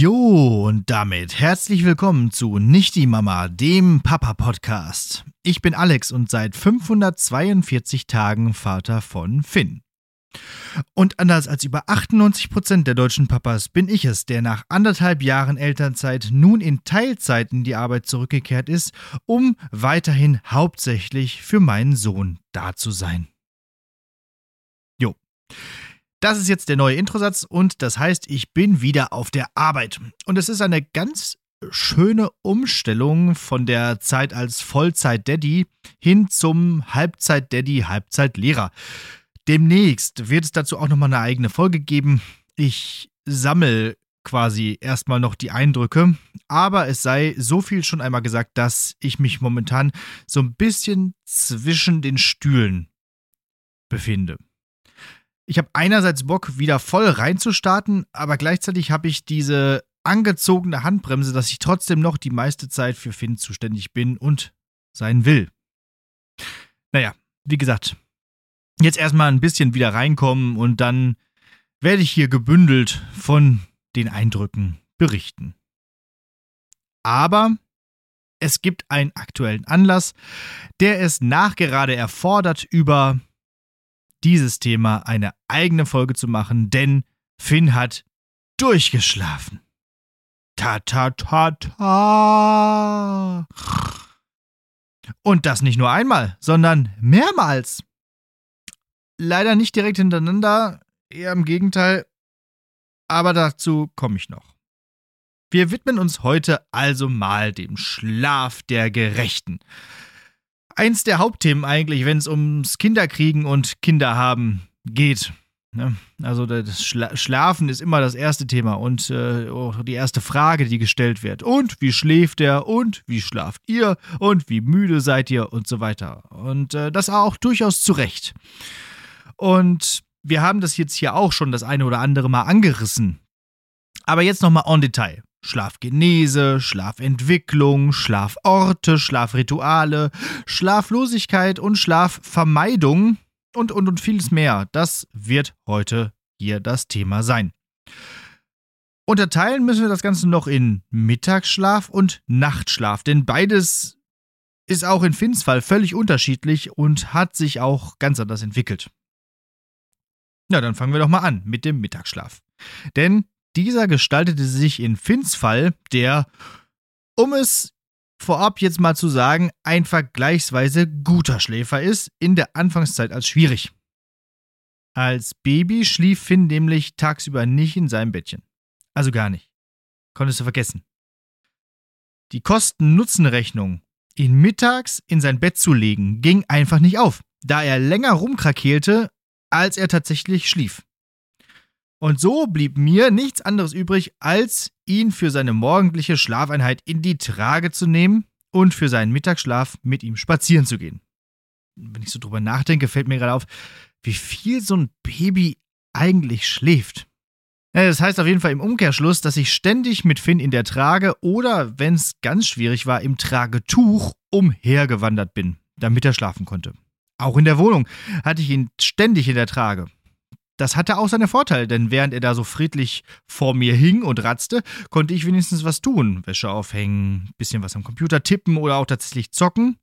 Jo, und damit herzlich willkommen zu Nicht die Mama, dem Papa-Podcast. Ich bin Alex und seit 542 Tagen Vater von Finn. Und anders als über 98% der deutschen Papas bin ich es, der nach anderthalb Jahren Elternzeit nun in Teilzeit in die Arbeit zurückgekehrt ist, um weiterhin hauptsächlich für meinen Sohn da zu sein. Jo. Das ist jetzt der neue Introsatz und das heißt, ich bin wieder auf der Arbeit. Und es ist eine ganz schöne Umstellung von der Zeit als Vollzeit-Daddy hin zum Halbzeit-Daddy, Halbzeit-Lehrer. Demnächst wird es dazu auch nochmal eine eigene Folge geben. Ich sammle quasi erstmal noch die Eindrücke, aber es sei so viel schon einmal gesagt, dass ich mich momentan so ein bisschen zwischen den Stühlen befinde. Ich habe einerseits Bock, wieder voll reinzustarten, aber gleichzeitig habe ich diese angezogene Handbremse, dass ich trotzdem noch die meiste Zeit für Finn zuständig bin und sein will. Naja, wie gesagt, jetzt erstmal ein bisschen wieder reinkommen und dann werde ich hier gebündelt von den Eindrücken berichten. Aber es gibt einen aktuellen Anlass, der es nachgerade erfordert, über dieses Thema eine eigene Folge zu machen, denn Finn hat durchgeschlafen. Ta ta ta ta. Und das nicht nur einmal, sondern mehrmals. Leider nicht direkt hintereinander, eher im Gegenteil, aber dazu komme ich noch. Wir widmen uns heute also mal dem Schlaf der Gerechten eins der Hauptthemen eigentlich, wenn es ums Kinderkriegen und Kinderhaben geht. Ne? Also das Schla Schlafen ist immer das erste Thema und äh, auch die erste Frage, die gestellt wird. Und wie schläft er? Und wie schlaft ihr? Und wie müde seid ihr? Und so weiter. Und äh, das auch durchaus zu Recht. Und wir haben das jetzt hier auch schon das eine oder andere Mal angerissen. Aber jetzt nochmal en Detail. Schlafgenese, Schlafentwicklung, Schlaforte, Schlafrituale, Schlaflosigkeit und Schlafvermeidung und, und, und vieles mehr. Das wird heute hier das Thema sein. Unterteilen müssen wir das Ganze noch in Mittagsschlaf und Nachtschlaf, denn beides ist auch in Finns Fall völlig unterschiedlich und hat sich auch ganz anders entwickelt. Na, dann fangen wir doch mal an mit dem Mittagsschlaf. Denn dieser gestaltete sich in Finns Fall, der, um es vorab jetzt mal zu sagen, ein vergleichsweise guter Schläfer ist, in der Anfangszeit als schwierig. Als Baby schlief Finn nämlich tagsüber nicht in seinem Bettchen. Also gar nicht. Konntest du vergessen. Die Kosten-Nutzen-Rechnung, ihn mittags in sein Bett zu legen, ging einfach nicht auf, da er länger rumkrakeelte, als er tatsächlich schlief. Und so blieb mir nichts anderes übrig, als ihn für seine morgendliche Schlafeinheit in die Trage zu nehmen und für seinen Mittagsschlaf mit ihm spazieren zu gehen. Wenn ich so drüber nachdenke, fällt mir gerade auf, wie viel so ein Baby eigentlich schläft. Das heißt auf jeden Fall im Umkehrschluss, dass ich ständig mit Finn in der Trage oder, wenn es ganz schwierig war, im Tragetuch umhergewandert bin, damit er schlafen konnte. Auch in der Wohnung hatte ich ihn ständig in der Trage. Das hatte auch seine Vorteile, denn während er da so friedlich vor mir hing und ratzte, konnte ich wenigstens was tun. Wäsche aufhängen, bisschen was am Computer tippen oder auch tatsächlich zocken.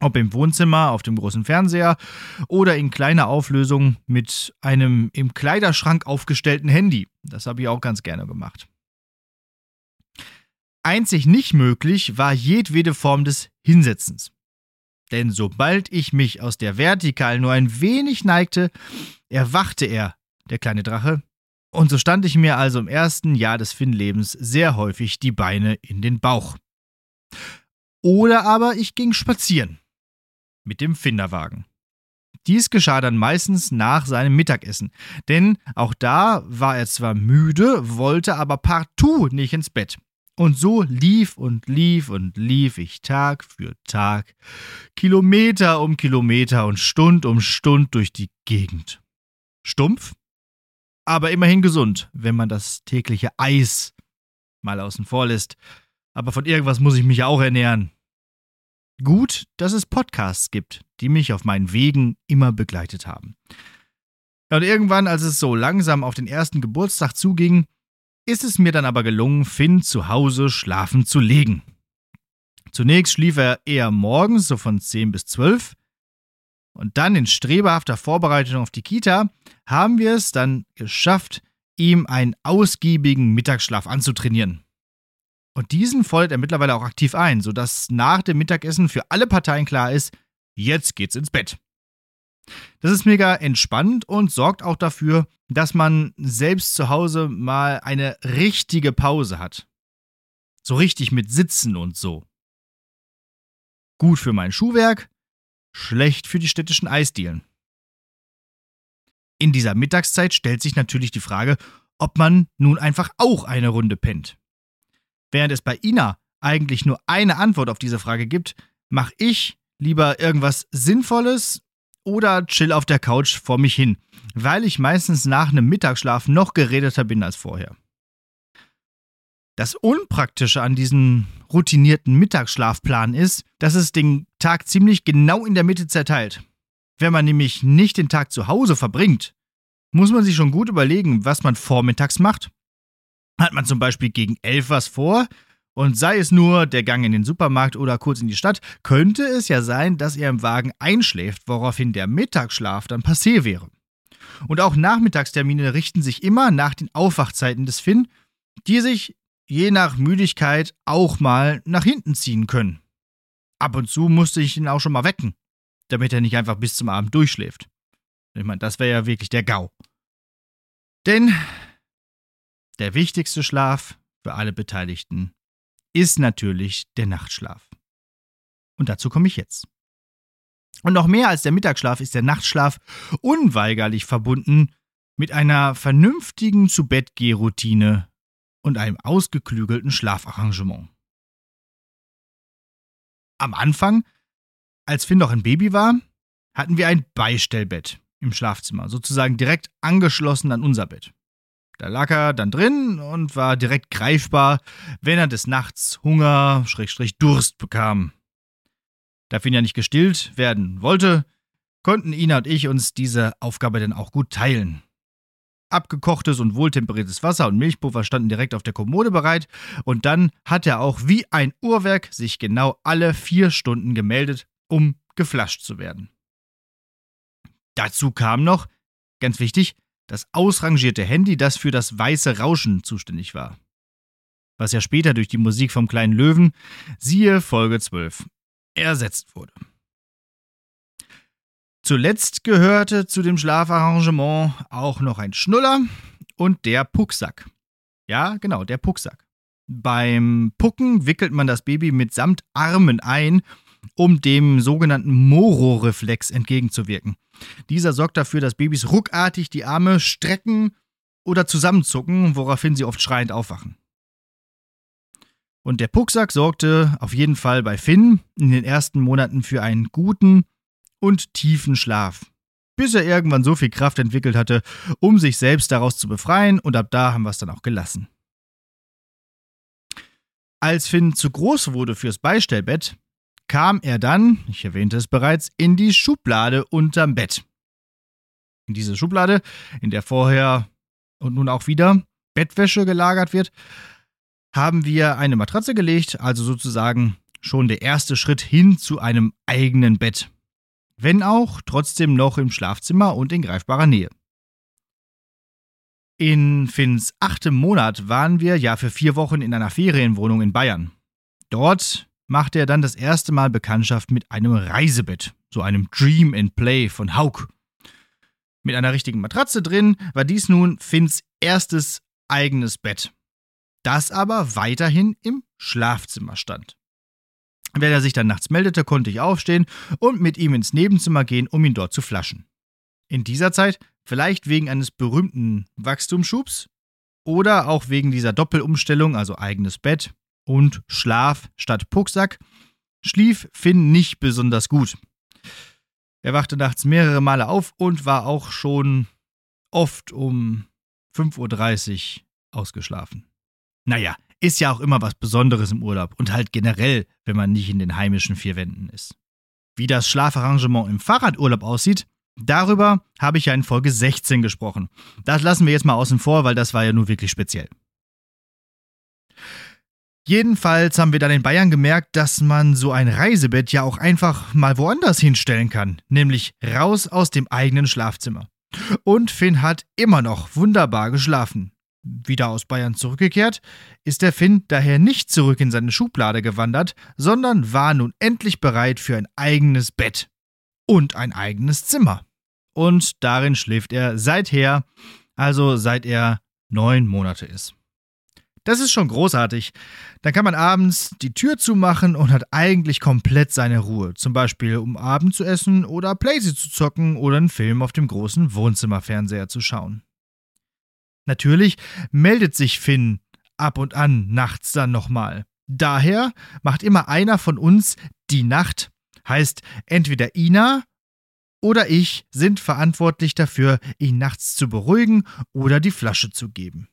Ob im Wohnzimmer, auf dem großen Fernseher oder in kleiner Auflösung mit einem im Kleiderschrank aufgestellten Handy. Das habe ich auch ganz gerne gemacht. Einzig nicht möglich war jedwede Form des Hinsetzens. Denn sobald ich mich aus der Vertikal nur ein wenig neigte, erwachte er, der kleine Drache, und so stand ich mir also im ersten Jahr des Finn-Lebens sehr häufig die Beine in den Bauch. Oder aber ich ging spazieren. Mit dem Finderwagen. Dies geschah dann meistens nach seinem Mittagessen, denn auch da war er zwar müde, wollte aber partout nicht ins Bett. Und so lief und lief und lief ich Tag für Tag, Kilometer um Kilometer und Stund um Stund durch die Gegend. Stumpf, aber immerhin gesund, wenn man das tägliche Eis mal außen vor lässt. Aber von irgendwas muss ich mich auch ernähren. Gut, dass es Podcasts gibt, die mich auf meinen Wegen immer begleitet haben. Und irgendwann, als es so langsam auf den ersten Geburtstag zuging, ist es mir dann aber gelungen, Finn zu Hause schlafen zu legen. Zunächst schlief er eher morgens, so von 10 bis 12. Und dann in strebehafter Vorbereitung auf die Kita haben wir es dann geschafft, ihm einen ausgiebigen Mittagsschlaf anzutrainieren. Und diesen fordert er mittlerweile auch aktiv ein, sodass nach dem Mittagessen für alle Parteien klar ist, jetzt geht's ins Bett. Das ist mega entspannt und sorgt auch dafür, dass man selbst zu Hause mal eine richtige Pause hat. So richtig mit Sitzen und so. Gut für mein Schuhwerk, schlecht für die städtischen Eisdielen. In dieser Mittagszeit stellt sich natürlich die Frage, ob man nun einfach auch eine Runde pennt. Während es bei Ina eigentlich nur eine Antwort auf diese Frage gibt, mache ich lieber irgendwas Sinnvolles oder chill auf der Couch vor mich hin, weil ich meistens nach einem Mittagsschlaf noch geredeter bin als vorher. Das Unpraktische an diesem routinierten Mittagsschlafplan ist, dass es den Tag ziemlich genau in der Mitte zerteilt. Wenn man nämlich nicht den Tag zu Hause verbringt, muss man sich schon gut überlegen, was man vormittags macht. Hat man zum Beispiel gegen elf was vor, und sei es nur der Gang in den Supermarkt oder kurz in die Stadt, könnte es ja sein, dass er im Wagen einschläft, woraufhin der Mittagsschlaf dann passé wäre. Und auch Nachmittagstermine richten sich immer nach den Aufwachzeiten des Finn, die sich je nach Müdigkeit auch mal nach hinten ziehen können. Ab und zu musste ich ihn auch schon mal wecken, damit er nicht einfach bis zum Abend durchschläft. Ich meine, das wäre ja wirklich der GAU. Denn der wichtigste Schlaf für alle Beteiligten ist natürlich der Nachtschlaf. Und dazu komme ich jetzt. Und noch mehr als der Mittagsschlaf ist der Nachtschlaf unweigerlich verbunden mit einer vernünftigen Zu-Bett-Geh-Routine und einem ausgeklügelten Schlafarrangement. Am Anfang, als Finn noch ein Baby war, hatten wir ein Beistellbett im Schlafzimmer, sozusagen direkt angeschlossen an unser Bett. Da lag er dann drin und war direkt greifbar, wenn er des Nachts Hunger, Schrägstrich Durst bekam. Da Finn ja nicht gestillt werden wollte, konnten Ina und ich uns diese Aufgabe dann auch gut teilen. Abgekochtes und wohltemperiertes Wasser und Milchpuffer standen direkt auf der Kommode bereit und dann hat er auch wie ein Uhrwerk sich genau alle vier Stunden gemeldet, um geflasht zu werden. Dazu kam noch, ganz wichtig, das ausrangierte Handy, das für das weiße Rauschen zuständig war. Was ja später durch die Musik vom kleinen Löwen, siehe Folge 12, ersetzt wurde. Zuletzt gehörte zu dem Schlafarrangement auch noch ein Schnuller und der Pucksack. Ja, genau, der Pucksack. Beim Pucken wickelt man das Baby mitsamt Armen ein um dem sogenannten Moro-Reflex entgegenzuwirken. Dieser sorgt dafür, dass Babys ruckartig die Arme strecken oder zusammenzucken, woraufhin sie oft schreiend aufwachen. Und der Pucksack sorgte auf jeden Fall bei Finn in den ersten Monaten für einen guten und tiefen Schlaf, bis er irgendwann so viel Kraft entwickelt hatte, um sich selbst daraus zu befreien, und ab da haben wir es dann auch gelassen. Als Finn zu groß wurde fürs Beistellbett, kam er dann, ich erwähnte es bereits, in die Schublade unterm Bett. In diese Schublade, in der vorher und nun auch wieder Bettwäsche gelagert wird, haben wir eine Matratze gelegt, also sozusagen schon der erste Schritt hin zu einem eigenen Bett. Wenn auch trotzdem noch im Schlafzimmer und in greifbarer Nähe. In Finns achtem Monat waren wir ja für vier Wochen in einer Ferienwohnung in Bayern. Dort machte er dann das erste Mal Bekanntschaft mit einem Reisebett, so einem Dream and Play von Hauk. Mit einer richtigen Matratze drin war dies nun Finns erstes eigenes Bett, das aber weiterhin im Schlafzimmer stand. Wenn er sich dann nachts meldete, konnte ich aufstehen und mit ihm ins Nebenzimmer gehen, um ihn dort zu flaschen. In dieser Zeit, vielleicht wegen eines berühmten Wachstumsschubs oder auch wegen dieser Doppelumstellung, also eigenes Bett, und Schlaf statt Pucksack schlief Finn nicht besonders gut. Er wachte nachts mehrere Male auf und war auch schon oft um 5.30 Uhr ausgeschlafen. Naja, ist ja auch immer was Besonderes im Urlaub und halt generell, wenn man nicht in den heimischen vier Wänden ist. Wie das Schlafarrangement im Fahrradurlaub aussieht, darüber habe ich ja in Folge 16 gesprochen. Das lassen wir jetzt mal außen vor, weil das war ja nur wirklich speziell. Jedenfalls haben wir dann in Bayern gemerkt, dass man so ein Reisebett ja auch einfach mal woanders hinstellen kann, nämlich raus aus dem eigenen Schlafzimmer. Und Finn hat immer noch wunderbar geschlafen. Wieder aus Bayern zurückgekehrt, ist der Finn daher nicht zurück in seine Schublade gewandert, sondern war nun endlich bereit für ein eigenes Bett und ein eigenes Zimmer. Und darin schläft er seither, also seit er neun Monate ist. Das ist schon großartig. Dann kann man abends die Tür zumachen und hat eigentlich komplett seine Ruhe. Zum Beispiel um Abend zu essen oder Playsee zu zocken oder einen Film auf dem großen Wohnzimmerfernseher zu schauen. Natürlich meldet sich Finn ab und an nachts dann nochmal. Daher macht immer einer von uns die Nacht. Heißt, entweder Ina oder ich sind verantwortlich dafür, ihn nachts zu beruhigen oder die Flasche zu geben.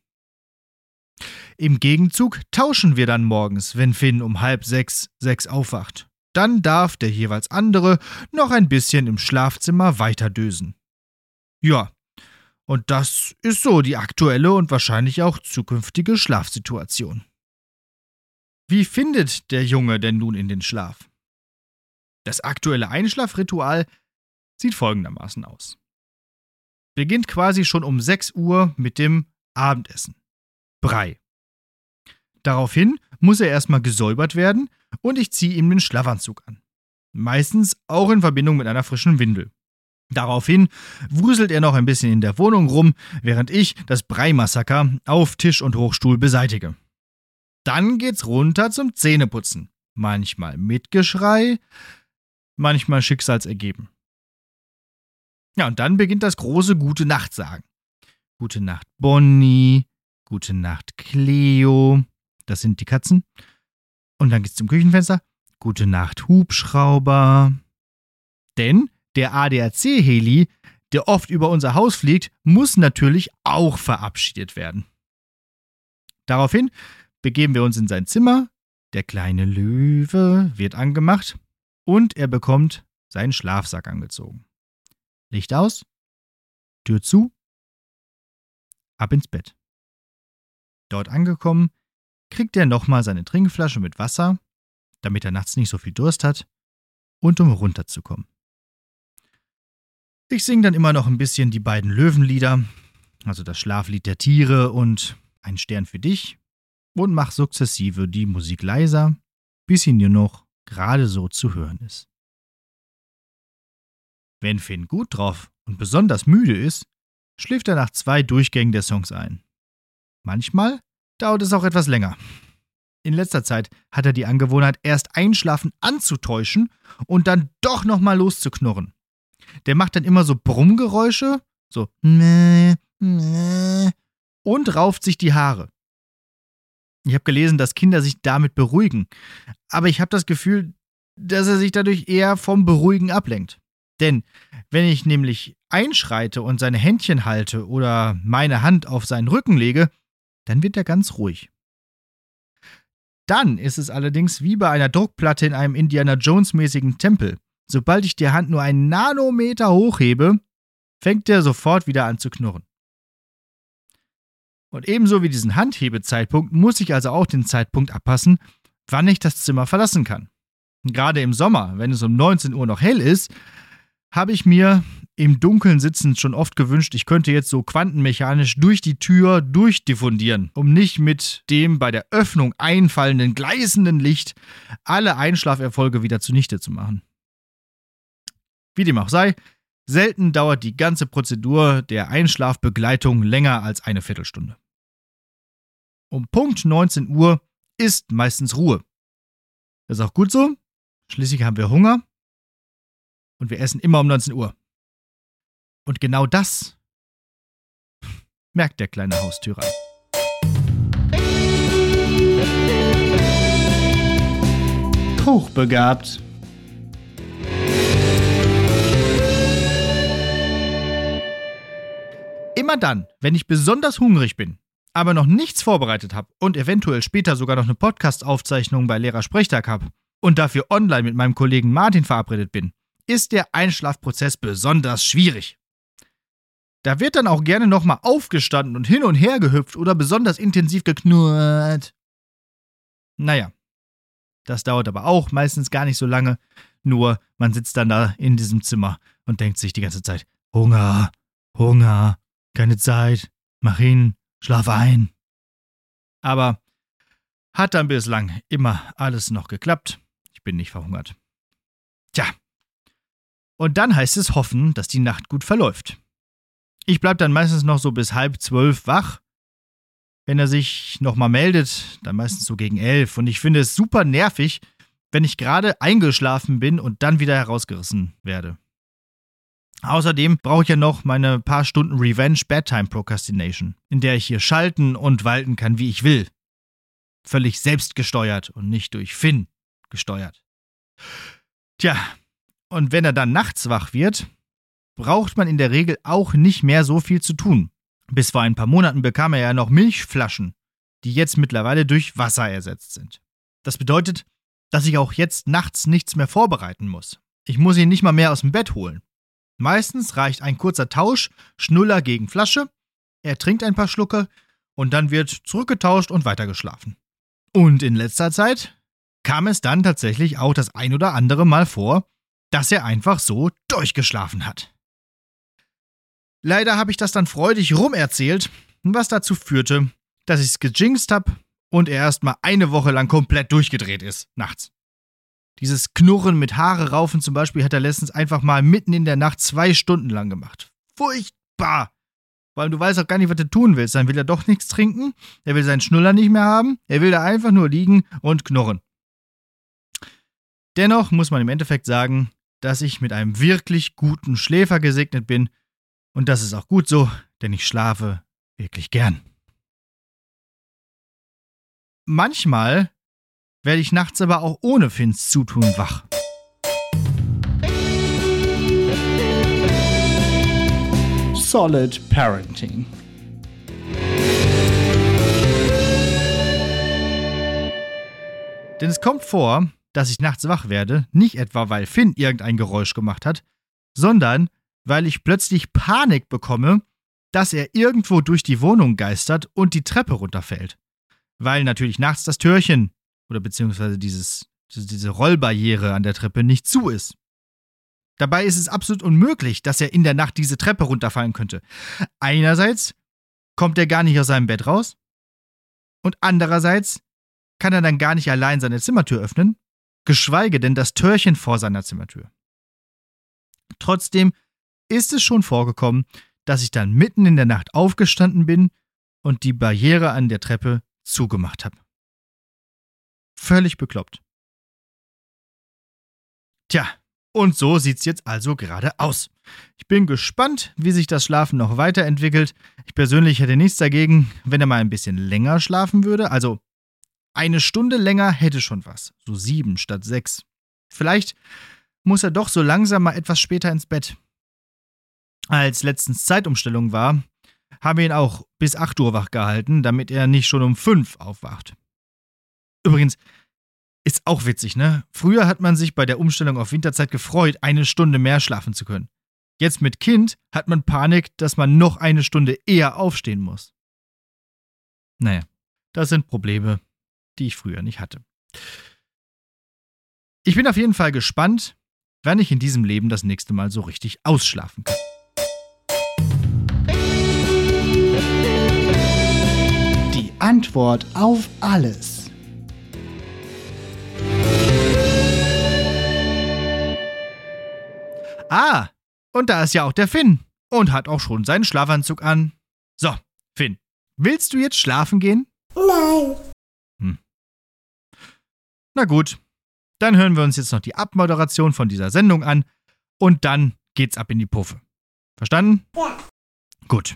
Im Gegenzug tauschen wir dann morgens, wenn Finn um halb sechs, sechs aufwacht. Dann darf der jeweils andere noch ein bisschen im Schlafzimmer weiterdösen. Ja, und das ist so die aktuelle und wahrscheinlich auch zukünftige Schlafsituation. Wie findet der Junge denn nun in den Schlaf? Das aktuelle Einschlafritual sieht folgendermaßen aus. Beginnt quasi schon um 6 Uhr mit dem Abendessen. Brei. Daraufhin muss er erstmal gesäubert werden und ich ziehe ihm den Schlafanzug an. Meistens auch in Verbindung mit einer frischen Windel. Daraufhin wuselt er noch ein bisschen in der Wohnung rum, während ich das Breimassaker auf Tisch und Hochstuhl beseitige. Dann geht's runter zum Zähneputzen. Manchmal mit Geschrei, manchmal schicksalsergeben. Ja, und dann beginnt das große Gute Nacht sagen. Gute Nacht Bonnie, Gute Nacht Cleo, das sind die Katzen. Und dann geht's zum Küchenfenster. Gute Nacht Hubschrauber. Denn der ADAC-Heli, der oft über unser Haus fliegt, muss natürlich auch verabschiedet werden. Daraufhin begeben wir uns in sein Zimmer, der kleine Löwe wird angemacht und er bekommt seinen Schlafsack angezogen. Licht aus, Tür zu, ab ins Bett. Dort angekommen, kriegt er nochmal seine Trinkflasche mit Wasser, damit er nachts nicht so viel Durst hat und um runterzukommen. Ich singe dann immer noch ein bisschen die beiden Löwenlieder, also das Schlaflied der Tiere und Ein Stern für dich, und mach sukzessive die Musik leiser, bis sie nur noch gerade so zu hören ist. Wenn Finn gut drauf und besonders müde ist, schläft er nach zwei Durchgängen der Songs ein. Manchmal dauert es auch etwas länger. In letzter Zeit hat er die Angewohnheit, erst Einschlafen anzutäuschen und dann doch nochmal loszuknurren. Der macht dann immer so Brummgeräusche, so und rauft sich die Haare. Ich habe gelesen, dass Kinder sich damit beruhigen, aber ich habe das Gefühl, dass er sich dadurch eher vom Beruhigen ablenkt. Denn wenn ich nämlich einschreite und seine Händchen halte oder meine Hand auf seinen Rücken lege, dann wird er ganz ruhig. Dann ist es allerdings wie bei einer Druckplatte in einem Indiana Jones mäßigen Tempel. Sobald ich die Hand nur einen Nanometer hochhebe, fängt er sofort wieder an zu knurren. Und ebenso wie diesen Handhebezeitpunkt muss ich also auch den Zeitpunkt abpassen, wann ich das Zimmer verlassen kann. Gerade im Sommer, wenn es um 19 Uhr noch hell ist, habe ich mir im Dunkeln sitzend schon oft gewünscht, ich könnte jetzt so quantenmechanisch durch die Tür durchdiffundieren, um nicht mit dem bei der Öffnung einfallenden gleißenden Licht alle Einschlaferfolge wieder zunichte zu machen. Wie dem auch sei, selten dauert die ganze Prozedur der Einschlafbegleitung länger als eine Viertelstunde. Um Punkt 19 Uhr ist meistens Ruhe. Das ist auch gut so. Schließlich haben wir Hunger und wir essen immer um 19 Uhr. Und genau das merkt der kleine Haustürer. hochbegabt. Immer dann, wenn ich besonders hungrig bin, aber noch nichts vorbereitet habe und eventuell später sogar noch eine Podcast-Aufzeichnung bei Lehrer Sprechtag habe und dafür online mit meinem Kollegen Martin verabredet bin, ist der Einschlafprozess besonders schwierig. Da wird dann auch gerne nochmal aufgestanden und hin und her gehüpft oder besonders intensiv geknurrt. Naja, das dauert aber auch meistens gar nicht so lange, nur man sitzt dann da in diesem Zimmer und denkt sich die ganze Zeit, Hunger, Hunger, keine Zeit, mach hin, schlaf ein. Aber hat dann bislang immer alles noch geklappt. Ich bin nicht verhungert. Tja. Und dann heißt es hoffen, dass die Nacht gut verläuft. Ich bleib dann meistens noch so bis halb zwölf wach. Wenn er sich nochmal meldet, dann meistens so gegen elf. Und ich finde es super nervig, wenn ich gerade eingeschlafen bin und dann wieder herausgerissen werde. Außerdem brauche ich ja noch meine paar Stunden Revenge Bedtime Procrastination, in der ich hier schalten und walten kann, wie ich will. Völlig selbstgesteuert und nicht durch Finn gesteuert. Tja, und wenn er dann nachts wach wird, braucht man in der Regel auch nicht mehr so viel zu tun. Bis vor ein paar Monaten bekam er ja noch Milchflaschen, die jetzt mittlerweile durch Wasser ersetzt sind. Das bedeutet, dass ich auch jetzt nachts nichts mehr vorbereiten muss. Ich muss ihn nicht mal mehr aus dem Bett holen. Meistens reicht ein kurzer Tausch, Schnuller gegen Flasche, er trinkt ein paar Schlucke und dann wird zurückgetauscht und weitergeschlafen. Und in letzter Zeit kam es dann tatsächlich auch das ein oder andere Mal vor, dass er einfach so durchgeschlafen hat. Leider habe ich das dann freudig rumerzählt, was dazu führte, dass ich es gejinxt habe und er erst mal eine Woche lang komplett durchgedreht ist, nachts. Dieses Knurren mit Haare raufen zum Beispiel hat er letztens einfach mal mitten in der Nacht zwei Stunden lang gemacht. Furchtbar! Weil du weißt auch gar nicht, was du tun willst. Dann will er doch nichts trinken, er will seinen Schnuller nicht mehr haben, er will da einfach nur liegen und knurren. Dennoch muss man im Endeffekt sagen, dass ich mit einem wirklich guten Schläfer gesegnet bin und das ist auch gut so, denn ich schlafe wirklich gern. Manchmal werde ich nachts aber auch ohne Finns Zutun wach. Solid Parenting. Denn es kommt vor, dass ich nachts wach werde, nicht etwa weil Finn irgendein Geräusch gemacht hat, sondern weil ich plötzlich Panik bekomme, dass er irgendwo durch die Wohnung geistert und die Treppe runterfällt. Weil natürlich nachts das Türchen oder beziehungsweise dieses, diese Rollbarriere an der Treppe nicht zu ist. Dabei ist es absolut unmöglich, dass er in der Nacht diese Treppe runterfallen könnte. Einerseits kommt er gar nicht aus seinem Bett raus und andererseits kann er dann gar nicht allein seine Zimmertür öffnen, geschweige denn das Türchen vor seiner Zimmertür. Trotzdem ist es schon vorgekommen, dass ich dann mitten in der Nacht aufgestanden bin und die Barriere an der Treppe zugemacht habe. Völlig bekloppt. Tja, und so sieht's jetzt also gerade aus. Ich bin gespannt, wie sich das Schlafen noch weiterentwickelt. Ich persönlich hätte nichts dagegen, wenn er mal ein bisschen länger schlafen würde. Also eine Stunde länger hätte schon was. So sieben statt sechs. Vielleicht muss er doch so langsam mal etwas später ins Bett. Als letztens Zeitumstellung war, haben wir ihn auch bis 8 Uhr wach gehalten, damit er nicht schon um 5 aufwacht. Übrigens, ist auch witzig, ne? Früher hat man sich bei der Umstellung auf Winterzeit gefreut, eine Stunde mehr schlafen zu können. Jetzt mit Kind hat man Panik, dass man noch eine Stunde eher aufstehen muss. Naja, das sind Probleme, die ich früher nicht hatte. Ich bin auf jeden Fall gespannt, wann ich in diesem Leben das nächste Mal so richtig ausschlafen kann. Die Antwort auf alles. Ah, und da ist ja auch der Finn und hat auch schon seinen Schlafanzug an. So, Finn, willst du jetzt schlafen gehen? Nein. Na gut, dann hören wir uns jetzt noch die Abmoderation von dieser Sendung an und dann geht's ab in die Puffe. Verstanden? Gut.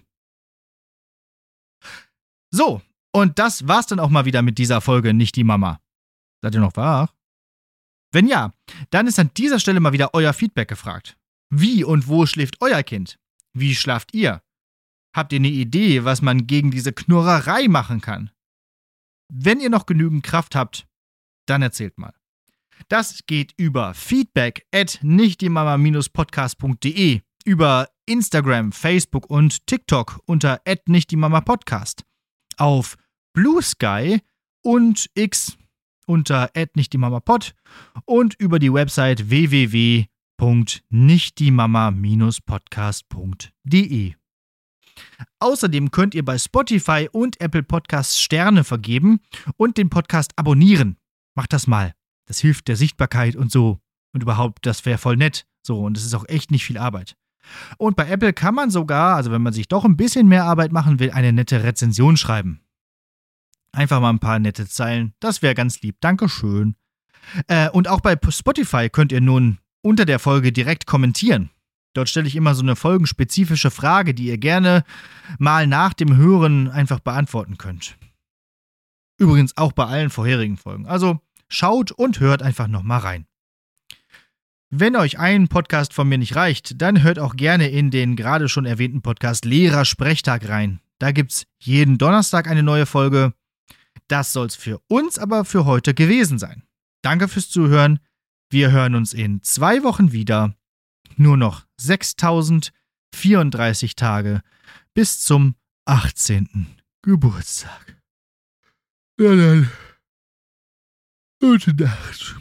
So, und das war's dann auch mal wieder mit dieser Folge Nicht die Mama. Seid ihr noch wach? Wenn ja, dann ist an dieser Stelle mal wieder euer Feedback gefragt. Wie und wo schläft euer Kind? Wie schlaft ihr? Habt ihr eine Idee, was man gegen diese Knurrerei machen kann? Wenn ihr noch genügend Kraft habt, dann erzählt mal. Das geht über feedback at nichtdiemama-podcast.de, über Instagram, Facebook und TikTok unter at nichtdiemama-podcast, auf Blue Sky und X unter at nichtdiemama-pod und über die Website www.nichtdiemama-podcast.de. Außerdem könnt ihr bei Spotify und Apple Podcasts Sterne vergeben und den Podcast abonnieren. Macht das mal. Das hilft der Sichtbarkeit und so. Und überhaupt, das wäre voll nett. So, und es ist auch echt nicht viel Arbeit. Und bei Apple kann man sogar, also wenn man sich doch ein bisschen mehr Arbeit machen will, eine nette Rezension schreiben. Einfach mal ein paar nette Zeilen. Das wäre ganz lieb. Dankeschön. Äh, und auch bei Spotify könnt ihr nun unter der Folge direkt kommentieren. Dort stelle ich immer so eine folgenspezifische Frage, die ihr gerne mal nach dem Hören einfach beantworten könnt. Übrigens auch bei allen vorherigen Folgen. Also schaut und hört einfach nochmal rein. Wenn euch ein Podcast von mir nicht reicht, dann hört auch gerne in den gerade schon erwähnten Podcast Lehrer Sprechtag rein. Da gibt's jeden Donnerstag eine neue Folge. Das soll's für uns aber für heute gewesen sein. Danke fürs Zuhören. Wir hören uns in zwei Wochen wieder nur noch 6034 Tage bis zum 18. Geburtstag. Na dann. Gute Nacht.